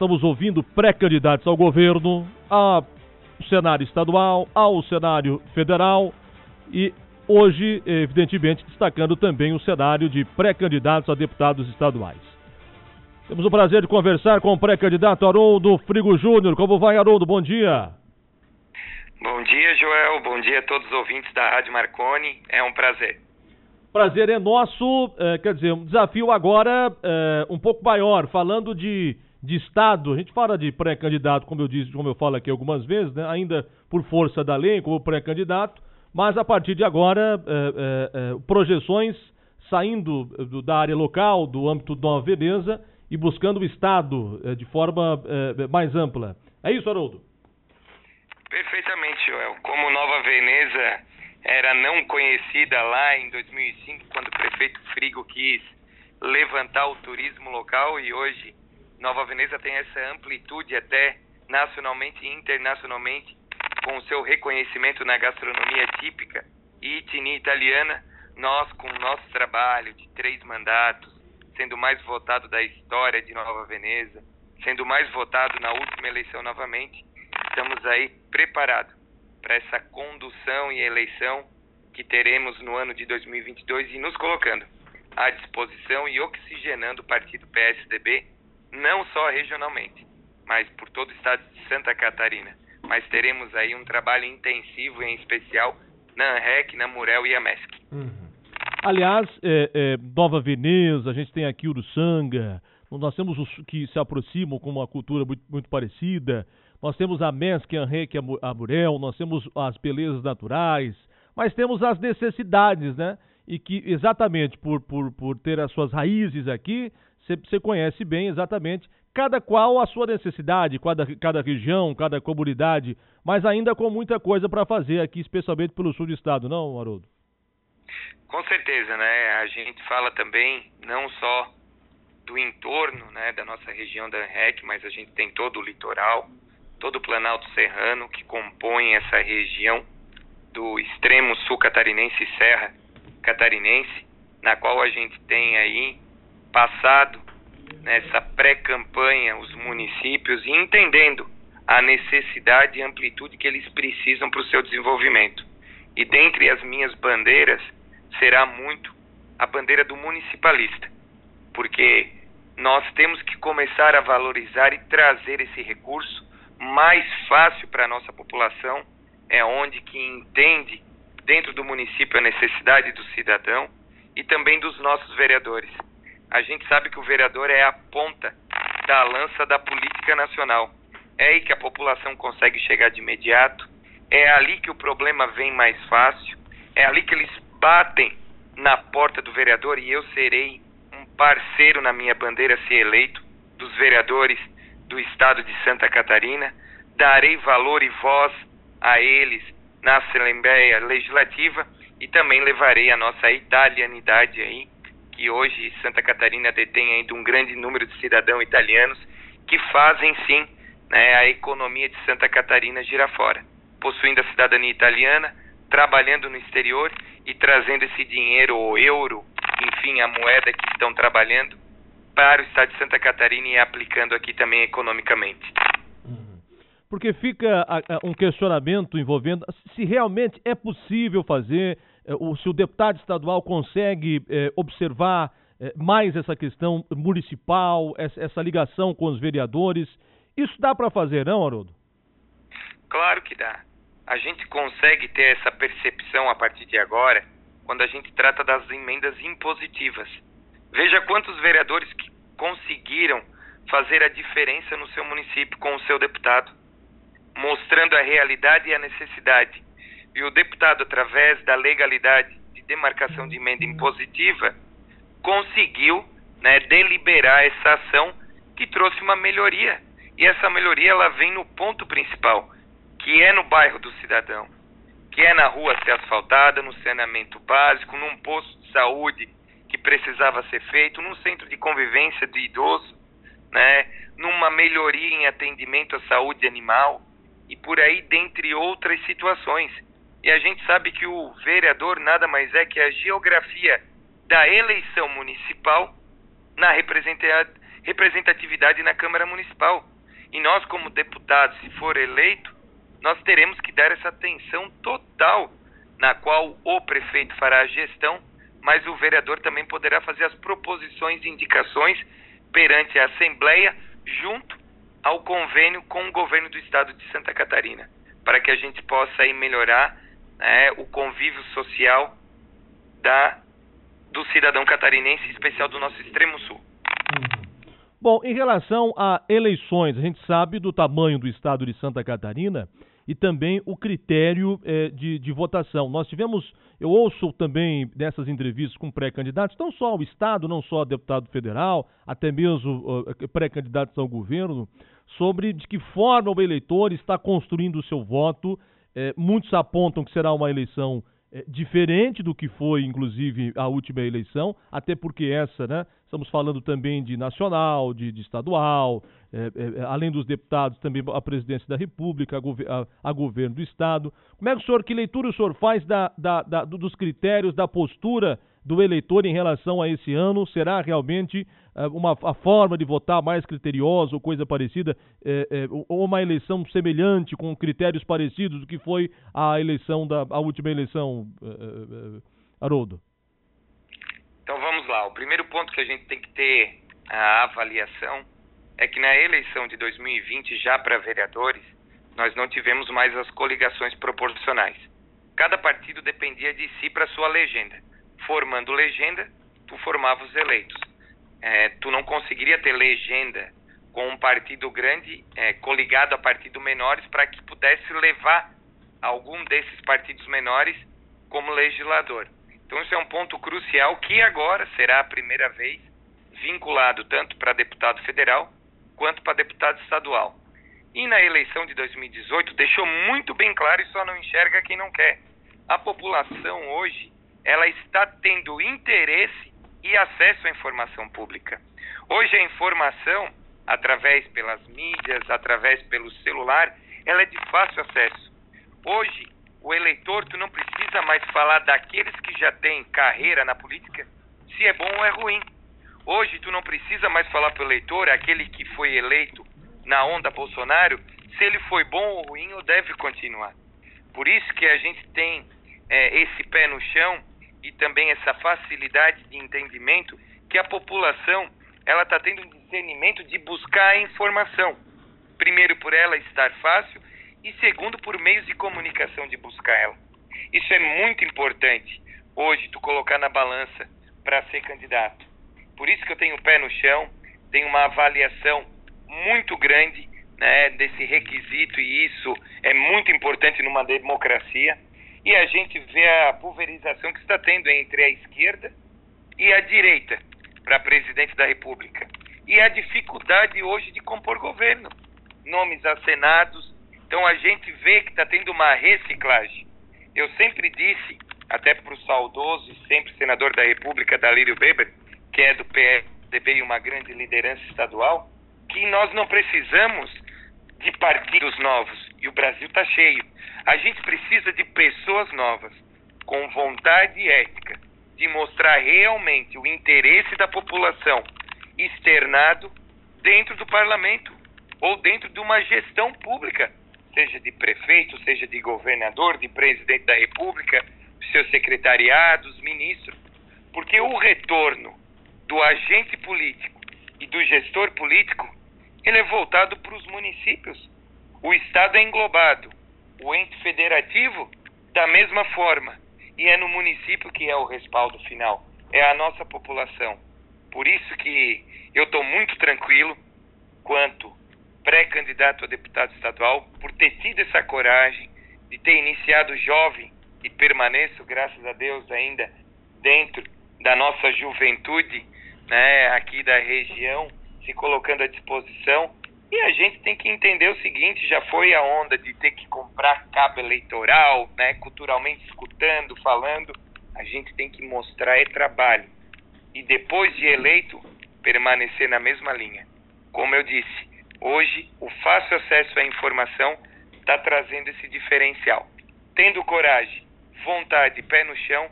estamos ouvindo pré-candidatos ao governo, ao cenário estadual, ao cenário federal e hoje, evidentemente, destacando também o cenário de pré-candidatos a deputados estaduais. Temos o prazer de conversar com o pré-candidato Haroldo Frigo Júnior. Como vai, Haroldo? Bom dia. Bom dia, Joel. Bom dia a todos os ouvintes da Rádio Marconi. É um prazer. Prazer é nosso. É, quer dizer, um desafio agora é, um pouco maior, falando de, de Estado. A gente fala de pré-candidato, como eu disse, como eu falo aqui algumas vezes, né, ainda por força da lei, como pré-candidato, mas a partir de agora, é, é, é projeções saindo do, da área local, do âmbito da Nova Veneza e buscando o Estado é, de forma é, mais ampla. É isso, Haroldo? Perfeitamente, Joel. Como Nova Veneza era não conhecida lá em 2005, quando o prefeito Frigo quis levantar o turismo local e hoje Nova Veneza tem essa amplitude até nacionalmente e internacionalmente com o seu reconhecimento na gastronomia típica e etnia italiana, nós com o nosso trabalho de três mandatos, sendo mais votado da história de Nova Veneza, sendo mais votado na última eleição novamente, estamos aí preparados para essa condução e eleição que teremos no ano de 2022 e nos colocando à disposição e oxigenando o partido PSDB, não só regionalmente, mas por todo o estado de Santa Catarina. Mas teremos aí um trabalho intensivo, em especial na ANREC, na Murel e a MESC. Uhum. Aliás, é, é, Nova Veneza, a gente tem aqui Uruçanga, nós temos os que se aproximam com uma cultura muito, muito parecida, nós temos a MESC, a ANREC, a Murel, nós temos as belezas naturais, mas temos as necessidades, né? E que exatamente por, por, por ter as suas raízes aqui, você conhece bem exatamente cada qual a sua necessidade, cada, cada região, cada comunidade, mas ainda com muita coisa para fazer aqui, especialmente pelo sul do estado, não, Haroldo? Com certeza, né? A gente fala também não só do entorno, né, da nossa região da REC, mas a gente tem todo o litoral, todo o Planalto Serrano que compõe essa região do extremo sul catarinense e serra catarinense, na qual a gente tem aí passado nessa pré-campanha os municípios e entendendo a necessidade e amplitude que eles precisam para o seu desenvolvimento. E dentre as minhas bandeiras será muito a bandeira do municipalista, porque nós temos que começar a valorizar e trazer esse recurso mais fácil para a nossa população, é onde que entende dentro do município a necessidade do cidadão e também dos nossos vereadores. A gente sabe que o vereador é a ponta da lança da política nacional. É aí que a população consegue chegar de imediato, é ali que o problema vem mais fácil, é ali que eles batem na porta do vereador e eu serei um parceiro na minha bandeira se eleito dos vereadores do estado de Santa Catarina, darei valor e voz a eles na Assembleia Legislativa e também levarei a nossa italianidade aí, que hoje Santa Catarina detém ainda um grande número de cidadãos italianos que fazem sim né, a economia de Santa Catarina girar fora, possuindo a cidadania italiana, trabalhando no exterior e trazendo esse dinheiro, o euro, enfim, a moeda que estão trabalhando para o estado de Santa Catarina e aplicando aqui também economicamente. Uhum. Porque fica um questionamento envolvendo se realmente é possível fazer, ou se o deputado estadual consegue eh, observar eh, mais essa questão municipal, essa ligação com os vereadores. Isso dá para fazer, não, Haroldo? Claro que dá. A gente consegue ter essa percepção a partir de agora quando a gente trata das emendas impositivas. Veja quantos vereadores que conseguiram fazer a diferença no seu município com o seu deputado, mostrando a realidade e a necessidade. E o deputado, através da legalidade de demarcação de emenda impositiva, conseguiu né, deliberar essa ação que trouxe uma melhoria. E essa melhoria ela vem no ponto principal, que é no bairro do cidadão, que é na rua ser asfaltada, no saneamento básico, num posto de saúde que precisava ser feito, num centro de convivência de idoso, né, numa melhoria em atendimento à saúde animal e por aí dentre outras situações. E a gente sabe que o vereador nada mais é que a geografia da eleição municipal na representatividade na Câmara Municipal. E nós, como deputados, se for eleito, nós teremos que dar essa atenção total, na qual o prefeito fará a gestão, mas o vereador também poderá fazer as proposições e indicações perante a Assembleia, junto ao convênio com o governo do estado de Santa Catarina, para que a gente possa aí melhorar né, o convívio social da, do cidadão catarinense, em especial do nosso extremo sul. Uhum. Bom, em relação a eleições, a gente sabe do tamanho do estado de Santa Catarina e também o critério eh, de, de, votação. Nós tivemos, eu ouço também nessas entrevistas com pré-candidatos, não só ao Estado, não só a deputado federal, até mesmo uh, pré-candidatos ao governo, sobre de que forma o eleitor está construindo o seu voto. Eh, muitos apontam que será uma eleição é, diferente do que foi, inclusive, a última eleição, até porque essa, né? Estamos falando também de nacional, de, de estadual, é, é, além dos deputados, também a presidência da República, a, gover a, a, governo do Estado. Como é que o senhor, que leitura o senhor faz da, da, da, dos critérios, da postura do eleitor em relação a esse ano? Será realmente uh, uma a forma de votar mais criteriosa ou coisa parecida, é, é, ou uma eleição semelhante, com critérios parecidos do que foi a eleição da a última eleição, uh, Haroldo? Então vamos lá. O primeiro ponto que a gente tem que ter a avaliação é que na eleição de 2020, já para vereadores, nós não tivemos mais as coligações proporcionais. Cada partido dependia de si para sua legenda formando legenda, tu formava os eleitos. É, tu não conseguiria ter legenda com um partido grande é, coligado a partidos menores para que pudesse levar algum desses partidos menores como legislador. Então isso é um ponto crucial que agora será a primeira vez vinculado tanto para deputado federal quanto para deputado estadual. E na eleição de 2018 deixou muito bem claro e só não enxerga quem não quer. A população hoje ela está tendo interesse e acesso à informação pública. Hoje a informação, através pelas mídias, através pelo celular, ela é de fácil acesso. Hoje, o eleitor, tu não precisa mais falar daqueles que já têm carreira na política, se é bom ou é ruim. Hoje, tu não precisa mais falar para o eleitor, aquele que foi eleito na onda Bolsonaro, se ele foi bom ou ruim ou deve continuar. Por isso que a gente tem é, esse pé no chão e também essa facilidade de entendimento que a população ela está tendo um discernimento de buscar a informação. Primeiro, por ela estar fácil e segundo, por meios de comunicação de buscar ela. Isso é muito importante hoje tu colocar na balança para ser candidato. Por isso que eu tenho o pé no chão, tenho uma avaliação muito grande né, desse requisito e isso é muito importante numa democracia e a gente vê a pulverização que está tendo entre a esquerda e a direita para presidente da República. E a dificuldade hoje de compor governo. Nomes acenados. Então a gente vê que está tendo uma reciclagem. Eu sempre disse, até para o saudoso e sempre senador da República, Dalírio Weber, que é do PSDB e uma grande liderança estadual, que nós não precisamos de partidos novos. E o Brasil está cheio. A gente precisa de pessoas novas, com vontade ética, de mostrar realmente o interesse da população externado dentro do parlamento ou dentro de uma gestão pública, seja de prefeito, seja de governador, de presidente da república, seus secretariados, ministros. Porque o retorno do agente político e do gestor político, ele é voltado para os municípios. O Estado é englobado o ente federativo da mesma forma. E é no município que é o respaldo final, é a nossa população. Por isso que eu estou muito tranquilo quanto pré-candidato a deputado estadual por ter tido essa coragem de ter iniciado jovem e permaneço, graças a Deus, ainda dentro da nossa juventude, né, aqui da região, se colocando à disposição e a gente tem que entender o seguinte, já foi a onda de ter que comprar cabo eleitoral, né, culturalmente escutando, falando, a gente tem que mostrar é trabalho. E depois de eleito, permanecer na mesma linha. Como eu disse, hoje o fácil acesso à informação está trazendo esse diferencial. Tendo coragem, vontade, pé no chão,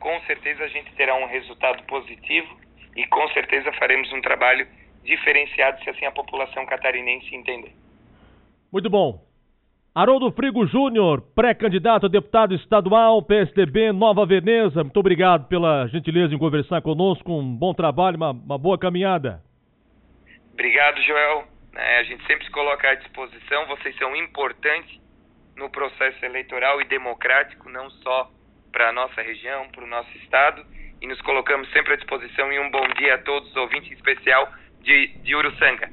com certeza a gente terá um resultado positivo e com certeza faremos um trabalho diferenciado, se assim a população catarinense entender. Muito bom. Haroldo Frigo Júnior, pré-candidato a deputado estadual, PSDB, Nova Veneza. Muito obrigado pela gentileza em conversar conosco. Um bom trabalho, uma, uma boa caminhada. Obrigado, Joel. É, a gente sempre se coloca à disposição. Vocês são importantes no processo eleitoral e democrático, não só para a nossa região, para o nosso estado. E nos colocamos sempre à disposição. E um bom dia a todos os ouvintes, em especial de, de Uruçanga.